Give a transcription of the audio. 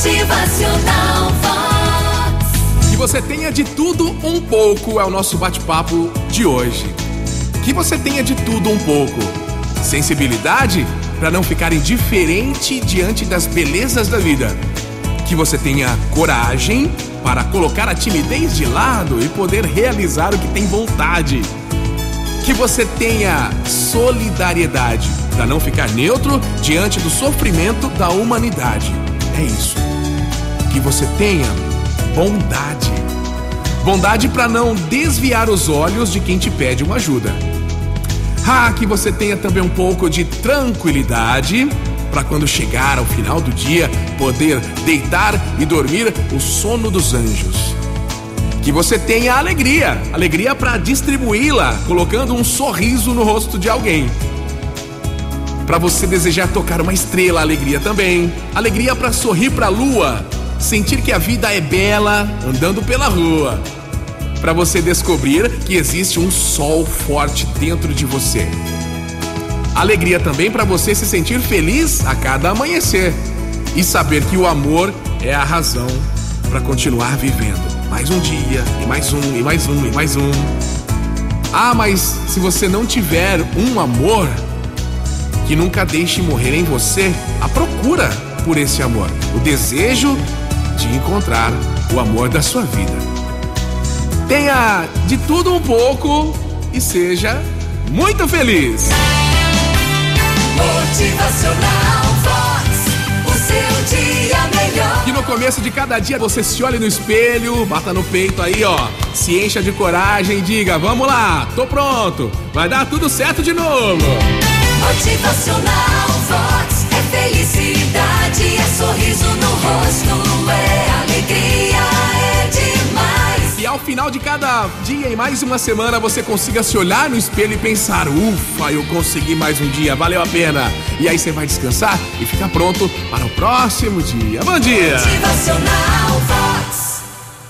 Motivacional Vox. Que você tenha de tudo um pouco é o nosso bate-papo de hoje. Que você tenha de tudo um pouco. Sensibilidade para não ficar indiferente diante das belezas da vida. Que você tenha coragem para colocar a timidez de lado e poder realizar o que tem vontade. Que você tenha solidariedade para não ficar neutro diante do sofrimento da humanidade. É isso. Que você tenha bondade. Bondade para não desviar os olhos de quem te pede uma ajuda. Ah, que você tenha também um pouco de tranquilidade para quando chegar ao final do dia poder deitar e dormir o sono dos anjos. Que você tenha alegria, alegria para distribuí-la, colocando um sorriso no rosto de alguém. Para você desejar tocar uma estrela, alegria também. Alegria para sorrir para a lua, sentir que a vida é bela andando pela rua para você descobrir que existe um sol forte dentro de você. Alegria também para você se sentir feliz a cada amanhecer e saber que o amor é a razão para continuar vivendo. Mais um dia, e mais um, e mais um, e mais um. Ah, mas se você não tiver um amor, que nunca deixe morrer em você a procura por esse amor, o desejo de encontrar o amor da sua vida. Tenha de tudo um pouco e seja muito feliz. Motivacional Vox. O seu dia melhor. Que no começo de cada dia você se olhe no espelho, bata no peito aí, ó. Se encha de coragem e diga: Vamos lá, tô pronto. Vai dar tudo certo de novo. Motivacional final de cada dia e mais uma semana você consiga se olhar no espelho e pensar: ufa, eu consegui mais um dia, valeu a pena. E aí você vai descansar e ficar pronto para o próximo dia. Bom dia! Motivacional.